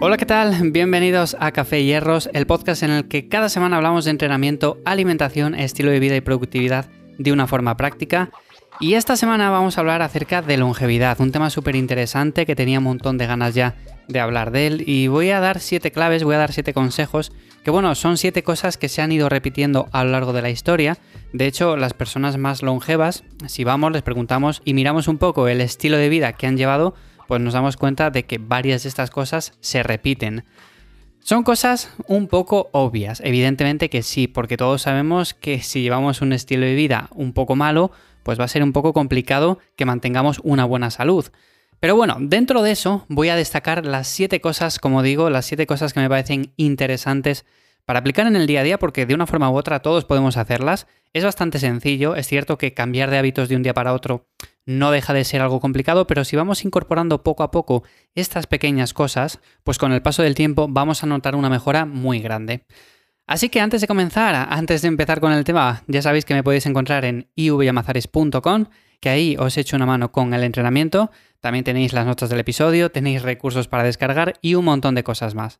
Hola, ¿qué tal? Bienvenidos a Café Hierros, el podcast en el que cada semana hablamos de entrenamiento, alimentación, estilo de vida y productividad de una forma práctica. Y esta semana vamos a hablar acerca de longevidad, un tema súper interesante que tenía un montón de ganas ya de hablar de él. Y voy a dar siete claves, voy a dar siete consejos, que bueno, son siete cosas que se han ido repitiendo a lo largo de la historia. De hecho, las personas más longevas, si vamos, les preguntamos y miramos un poco el estilo de vida que han llevado, pues nos damos cuenta de que varias de estas cosas se repiten. Son cosas un poco obvias, evidentemente que sí, porque todos sabemos que si llevamos un estilo de vida un poco malo, pues va a ser un poco complicado que mantengamos una buena salud. Pero bueno, dentro de eso voy a destacar las siete cosas, como digo, las siete cosas que me parecen interesantes para aplicar en el día a día, porque de una forma u otra todos podemos hacerlas. Es bastante sencillo, es cierto que cambiar de hábitos de un día para otro no deja de ser algo complicado, pero si vamos incorporando poco a poco estas pequeñas cosas, pues con el paso del tiempo vamos a notar una mejora muy grande. Así que antes de comenzar, antes de empezar con el tema, ya sabéis que me podéis encontrar en ivyamazares.com, que ahí os echo una mano con el entrenamiento, también tenéis las notas del episodio, tenéis recursos para descargar y un montón de cosas más.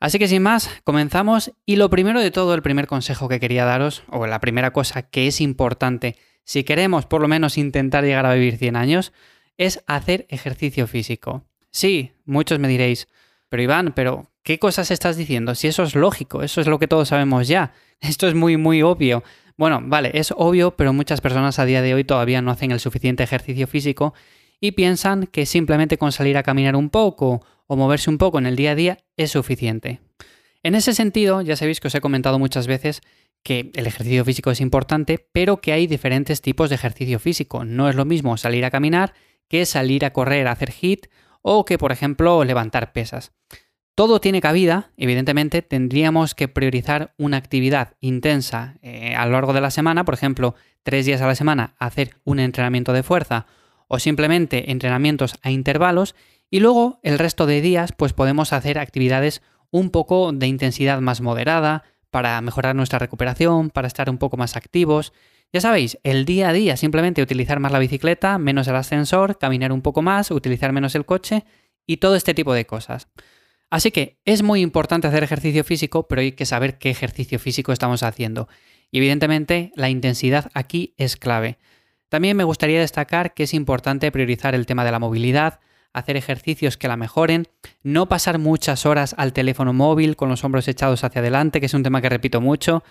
Así que sin más, comenzamos y lo primero de todo, el primer consejo que quería daros, o la primera cosa que es importante si queremos por lo menos intentar llegar a vivir 100 años, es hacer ejercicio físico. Sí, muchos me diréis, pero Iván, pero ¿qué cosas estás diciendo? Si eso es lógico, eso es lo que todos sabemos ya. Esto es muy, muy obvio. Bueno, vale, es obvio, pero muchas personas a día de hoy todavía no hacen el suficiente ejercicio físico y piensan que simplemente con salir a caminar un poco o moverse un poco en el día a día es suficiente. En ese sentido, ya sabéis que os he comentado muchas veces que el ejercicio físico es importante, pero que hay diferentes tipos de ejercicio físico. No es lo mismo salir a caminar que salir a correr, a hacer hit o que, por ejemplo, levantar pesas. Todo tiene cabida, evidentemente tendríamos que priorizar una actividad intensa eh, a lo largo de la semana, por ejemplo, tres días a la semana hacer un entrenamiento de fuerza o simplemente entrenamientos a intervalos y luego el resto de días pues podemos hacer actividades un poco de intensidad más moderada para mejorar nuestra recuperación, para estar un poco más activos. Ya sabéis, el día a día simplemente utilizar más la bicicleta, menos el ascensor, caminar un poco más, utilizar menos el coche y todo este tipo de cosas. Así que es muy importante hacer ejercicio físico, pero hay que saber qué ejercicio físico estamos haciendo. Y evidentemente la intensidad aquí es clave. También me gustaría destacar que es importante priorizar el tema de la movilidad, hacer ejercicios que la mejoren, no pasar muchas horas al teléfono móvil con los hombros echados hacia adelante, que es un tema que repito mucho,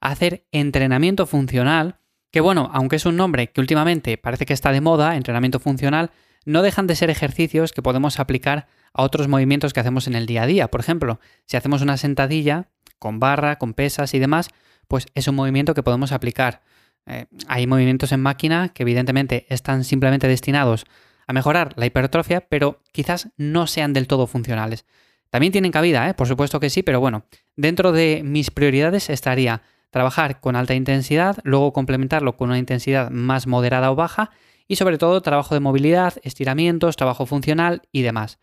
hacer entrenamiento funcional, que bueno, aunque es un nombre que últimamente parece que está de moda, entrenamiento funcional, no dejan de ser ejercicios que podemos aplicar a otros movimientos que hacemos en el día a día. Por ejemplo, si hacemos una sentadilla con barra, con pesas y demás, pues es un movimiento que podemos aplicar. Eh, hay movimientos en máquina que evidentemente están simplemente destinados a mejorar la hipertrofia, pero quizás no sean del todo funcionales. También tienen cabida, ¿eh? por supuesto que sí, pero bueno, dentro de mis prioridades estaría trabajar con alta intensidad, luego complementarlo con una intensidad más moderada o baja y sobre todo trabajo de movilidad, estiramientos, trabajo funcional y demás.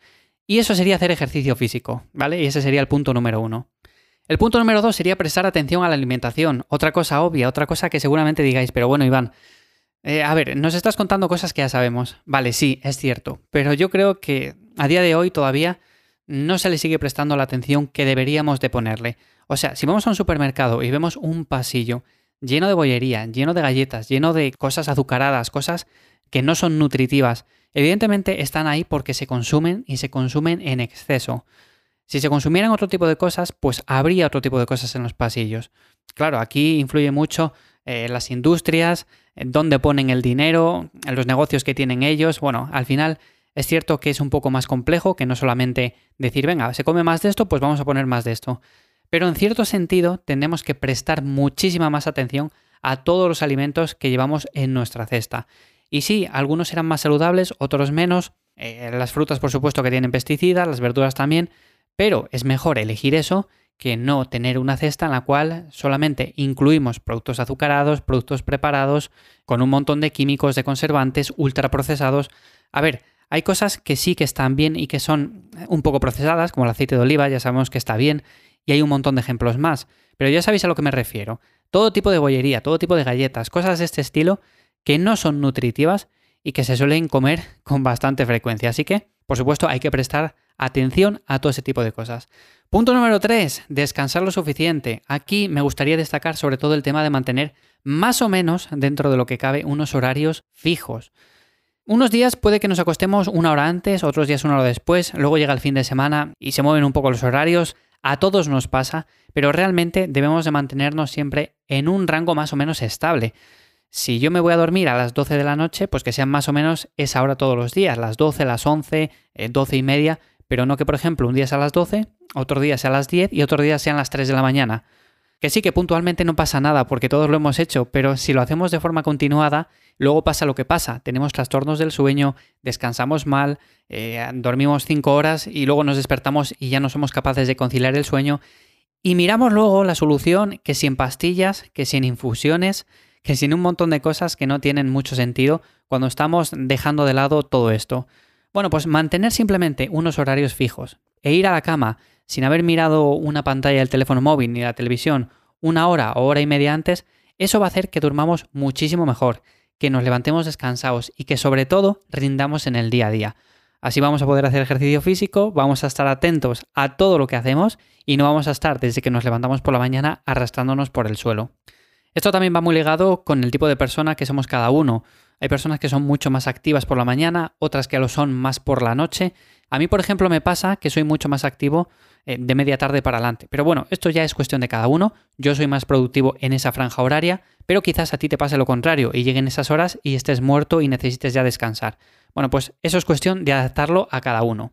Y eso sería hacer ejercicio físico, ¿vale? Y ese sería el punto número uno. El punto número dos sería prestar atención a la alimentación. Otra cosa obvia, otra cosa que seguramente digáis, pero bueno, Iván, eh, a ver, nos estás contando cosas que ya sabemos. Vale, sí, es cierto. Pero yo creo que a día de hoy todavía no se le sigue prestando la atención que deberíamos de ponerle. O sea, si vamos a un supermercado y vemos un pasillo lleno de bollería, lleno de galletas, lleno de cosas azucaradas, cosas que no son nutritivas, evidentemente están ahí porque se consumen y se consumen en exceso. Si se consumieran otro tipo de cosas, pues habría otro tipo de cosas en los pasillos. Claro, aquí influye mucho eh, las industrias, dónde ponen el dinero, los negocios que tienen ellos. Bueno, al final es cierto que es un poco más complejo que no solamente decir, venga, se come más de esto, pues vamos a poner más de esto. Pero en cierto sentido tenemos que prestar muchísima más atención a todos los alimentos que llevamos en nuestra cesta. Y sí, algunos serán más saludables, otros menos. Eh, las frutas, por supuesto, que tienen pesticidas, las verduras también, pero es mejor elegir eso que no tener una cesta en la cual solamente incluimos productos azucarados, productos preparados, con un montón de químicos, de conservantes, ultraprocesados. A ver, hay cosas que sí que están bien y que son un poco procesadas, como el aceite de oliva, ya sabemos que está bien, y hay un montón de ejemplos más. Pero ya sabéis a lo que me refiero. Todo tipo de bollería, todo tipo de galletas, cosas de este estilo que no son nutritivas y que se suelen comer con bastante frecuencia. Así que, por supuesto, hay que prestar atención a todo ese tipo de cosas. Punto número 3, descansar lo suficiente. Aquí me gustaría destacar sobre todo el tema de mantener más o menos dentro de lo que cabe unos horarios fijos. Unos días puede que nos acostemos una hora antes, otros días una hora después, luego llega el fin de semana y se mueven un poco los horarios, a todos nos pasa, pero realmente debemos de mantenernos siempre en un rango más o menos estable. Si yo me voy a dormir a las 12 de la noche, pues que sean más o menos esa hora todos los días, las 12, las 11, 12 y media, pero no que por ejemplo un día sea a las 12, otro día sea a las 10 y otro día sean las 3 de la mañana. Que sí, que puntualmente no pasa nada porque todos lo hemos hecho, pero si lo hacemos de forma continuada, luego pasa lo que pasa. Tenemos trastornos del sueño, descansamos mal, eh, dormimos 5 horas y luego nos despertamos y ya no somos capaces de conciliar el sueño. Y miramos luego la solución, que si en pastillas, que si en infusiones, que si en un montón de cosas que no tienen mucho sentido cuando estamos dejando de lado todo esto. Bueno, pues mantener simplemente unos horarios fijos e ir a la cama sin haber mirado una pantalla del teléfono móvil ni la televisión una hora o hora y media antes, eso va a hacer que durmamos muchísimo mejor, que nos levantemos descansados y que sobre todo rindamos en el día a día. Así vamos a poder hacer ejercicio físico, vamos a estar atentos a todo lo que hacemos y no vamos a estar desde que nos levantamos por la mañana arrastrándonos por el suelo. Esto también va muy ligado con el tipo de persona que somos cada uno. Hay personas que son mucho más activas por la mañana, otras que lo son más por la noche. A mí, por ejemplo, me pasa que soy mucho más activo eh, de media tarde para adelante. Pero bueno, esto ya es cuestión de cada uno. Yo soy más productivo en esa franja horaria, pero quizás a ti te pase lo contrario y lleguen esas horas y estés muerto y necesites ya descansar. Bueno, pues eso es cuestión de adaptarlo a cada uno.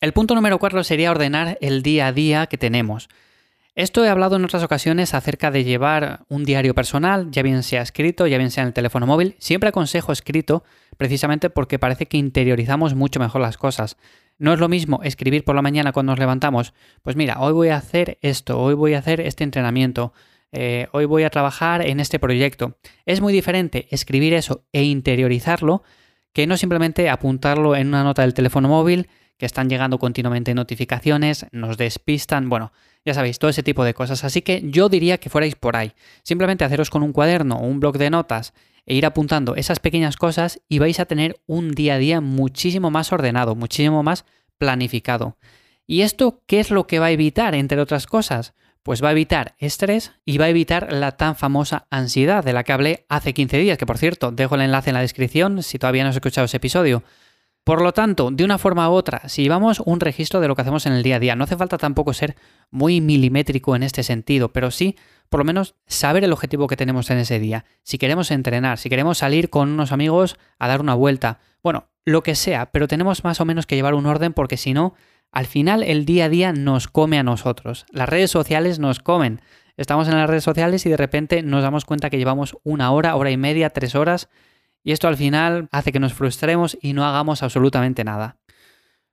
El punto número cuatro sería ordenar el día a día que tenemos. Esto he hablado en otras ocasiones acerca de llevar un diario personal, ya bien sea escrito, ya bien sea en el teléfono móvil. Siempre aconsejo escrito, precisamente porque parece que interiorizamos mucho mejor las cosas. No es lo mismo escribir por la mañana cuando nos levantamos, pues mira, hoy voy a hacer esto, hoy voy a hacer este entrenamiento, eh, hoy voy a trabajar en este proyecto. Es muy diferente escribir eso e interiorizarlo que no simplemente apuntarlo en una nota del teléfono móvil, que están llegando continuamente notificaciones, nos despistan, bueno, ya sabéis, todo ese tipo de cosas. Así que yo diría que fuerais por ahí. Simplemente haceros con un cuaderno o un blog de notas e ir apuntando esas pequeñas cosas y vais a tener un día a día muchísimo más ordenado, muchísimo más planificado. ¿Y esto qué es lo que va a evitar, entre otras cosas? Pues va a evitar estrés y va a evitar la tan famosa ansiedad de la que hablé hace 15 días, que por cierto, dejo el enlace en la descripción si todavía no has escuchado ese episodio. Por lo tanto, de una forma u otra, si llevamos un registro de lo que hacemos en el día a día, no hace falta tampoco ser muy milimétrico en este sentido, pero sí, por lo menos, saber el objetivo que tenemos en ese día. Si queremos entrenar, si queremos salir con unos amigos a dar una vuelta, bueno, lo que sea, pero tenemos más o menos que llevar un orden porque si no, al final el día a día nos come a nosotros. Las redes sociales nos comen. Estamos en las redes sociales y de repente nos damos cuenta que llevamos una hora, hora y media, tres horas y esto al final hace que nos frustremos y no hagamos absolutamente nada.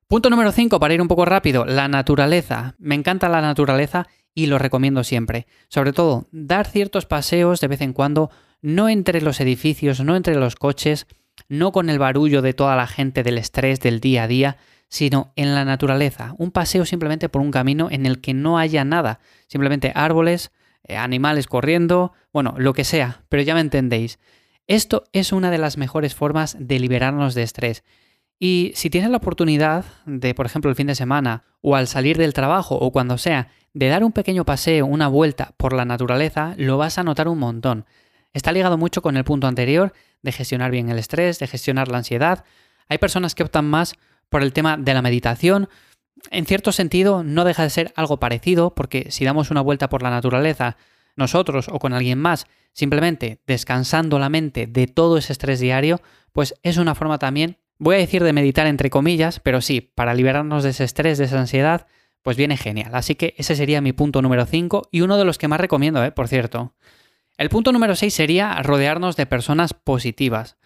Punto número 5, para ir un poco rápido, la naturaleza. Me encanta la naturaleza y lo recomiendo siempre. Sobre todo, dar ciertos paseos de vez en cuando, no entre los edificios, no entre los coches, no con el barullo de toda la gente del estrés del día a día, sino en la naturaleza. Un paseo simplemente por un camino en el que no haya nada, simplemente árboles, eh, animales corriendo, bueno, lo que sea, pero ya me entendéis. Esto es una de las mejores formas de liberarnos de estrés. Y si tienes la oportunidad de, por ejemplo, el fin de semana o al salir del trabajo o cuando sea, de dar un pequeño paseo, una vuelta por la naturaleza, lo vas a notar un montón. Está ligado mucho con el punto anterior de gestionar bien el estrés, de gestionar la ansiedad. Hay personas que optan más por el tema de la meditación. En cierto sentido, no deja de ser algo parecido, porque si damos una vuelta por la naturaleza, nosotros o con alguien más, simplemente descansando la mente de todo ese estrés diario, pues es una forma también, voy a decir de meditar entre comillas, pero sí, para liberarnos de ese estrés, de esa ansiedad, pues viene genial. Así que ese sería mi punto número 5 y uno de los que más recomiendo, ¿eh? por cierto. El punto número 6 sería rodearnos de personas positivas.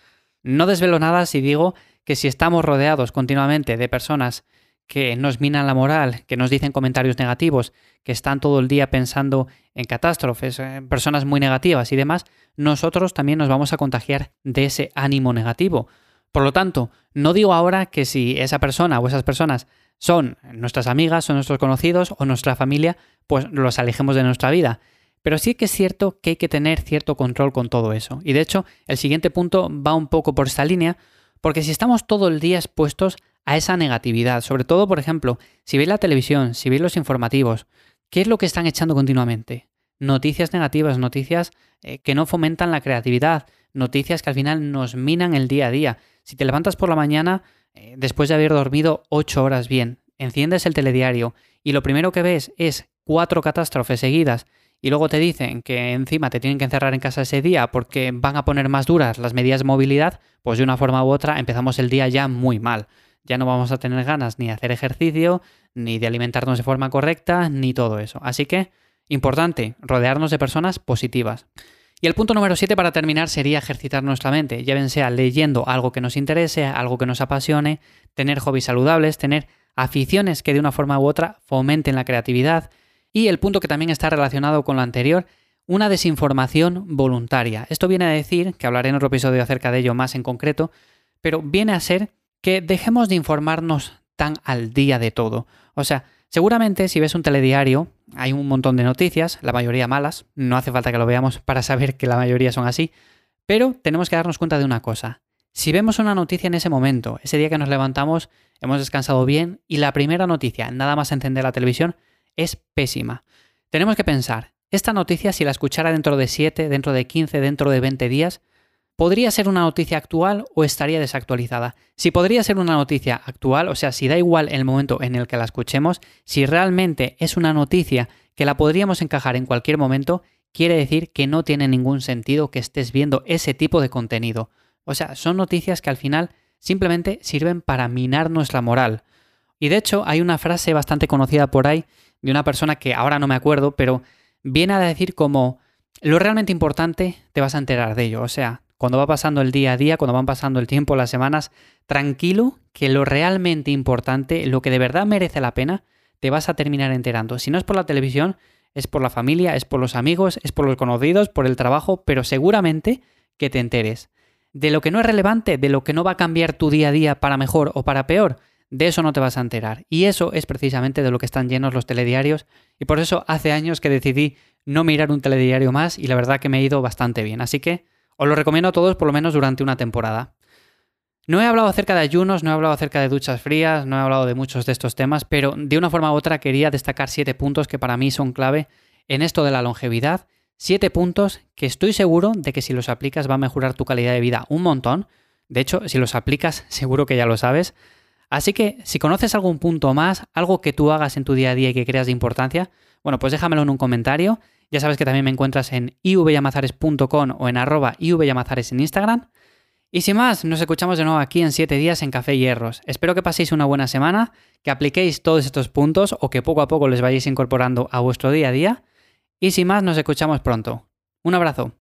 No desvelo nada si digo que si estamos rodeados continuamente de personas que nos minan la moral, que nos dicen comentarios negativos, que están todo el día pensando en catástrofes, en personas muy negativas y demás, nosotros también nos vamos a contagiar de ese ánimo negativo. Por lo tanto, no digo ahora que si esa persona o esas personas son nuestras amigas, son nuestros conocidos o nuestra familia, pues los alejemos de nuestra vida. Pero sí que es cierto que hay que tener cierto control con todo eso. Y de hecho, el siguiente punto va un poco por esta línea, porque si estamos todo el día expuestos a esa negatividad. Sobre todo, por ejemplo, si veis la televisión, si veis los informativos, ¿qué es lo que están echando continuamente? Noticias negativas, noticias eh, que no fomentan la creatividad, noticias que al final nos minan el día a día. Si te levantas por la mañana, eh, después de haber dormido 8 horas bien, enciendes el telediario y lo primero que ves es cuatro catástrofes seguidas y luego te dicen que encima te tienen que encerrar en casa ese día porque van a poner más duras las medidas de movilidad, pues de una forma u otra empezamos el día ya muy mal. Ya no vamos a tener ganas ni de hacer ejercicio, ni de alimentarnos de forma correcta, ni todo eso. Así que, importante, rodearnos de personas positivas. Y el punto número 7 para terminar sería ejercitar nuestra mente, ya bien leyendo algo que nos interese, algo que nos apasione, tener hobbies saludables, tener aficiones que de una forma u otra fomenten la creatividad, y el punto que también está relacionado con lo anterior, una desinformación voluntaria. Esto viene a decir, que hablaré en otro episodio acerca de ello más en concreto, pero viene a ser que dejemos de informarnos tan al día de todo. O sea, seguramente si ves un telediario, hay un montón de noticias, la mayoría malas, no hace falta que lo veamos para saber que la mayoría son así, pero tenemos que darnos cuenta de una cosa. Si vemos una noticia en ese momento, ese día que nos levantamos, hemos descansado bien y la primera noticia, nada más encender la televisión, es pésima. Tenemos que pensar, esta noticia si la escuchara dentro de 7, dentro de 15, dentro de 20 días, ¿podría ser una noticia actual o estaría desactualizada? Si podría ser una noticia actual, o sea, si da igual el momento en el que la escuchemos, si realmente es una noticia que la podríamos encajar en cualquier momento, quiere decir que no tiene ningún sentido que estés viendo ese tipo de contenido. O sea, son noticias que al final simplemente sirven para minar nuestra moral. Y de hecho hay una frase bastante conocida por ahí de una persona que ahora no me acuerdo, pero viene a decir como lo realmente importante te vas a enterar de ello. O sea, cuando va pasando el día a día, cuando van pasando el tiempo, las semanas, tranquilo que lo realmente importante, lo que de verdad merece la pena, te vas a terminar enterando. Si no es por la televisión, es por la familia, es por los amigos, es por los conocidos, por el trabajo, pero seguramente que te enteres. De lo que no es relevante, de lo que no va a cambiar tu día a día para mejor o para peor, de eso no te vas a enterar. Y eso es precisamente de lo que están llenos los telediarios. Y por eso hace años que decidí no mirar un telediario más y la verdad que me he ido bastante bien. Así que os lo recomiendo a todos por lo menos durante una temporada. No he hablado acerca de ayunos, no he hablado acerca de duchas frías, no he hablado de muchos de estos temas, pero de una forma u otra quería destacar siete puntos que para mí son clave en esto de la longevidad. Siete puntos que estoy seguro de que si los aplicas va a mejorar tu calidad de vida un montón. De hecho, si los aplicas, seguro que ya lo sabes. Así que si conoces algún punto más, algo que tú hagas en tu día a día y que creas de importancia, bueno, pues déjamelo en un comentario. Ya sabes que también me encuentras en ivyamazares.com o en arroba ivyamazares en Instagram. Y sin más, nos escuchamos de nuevo aquí en 7 días en Café Hierros. Espero que paséis una buena semana, que apliquéis todos estos puntos o que poco a poco les vayáis incorporando a vuestro día a día. Y sin más, nos escuchamos pronto. Un abrazo.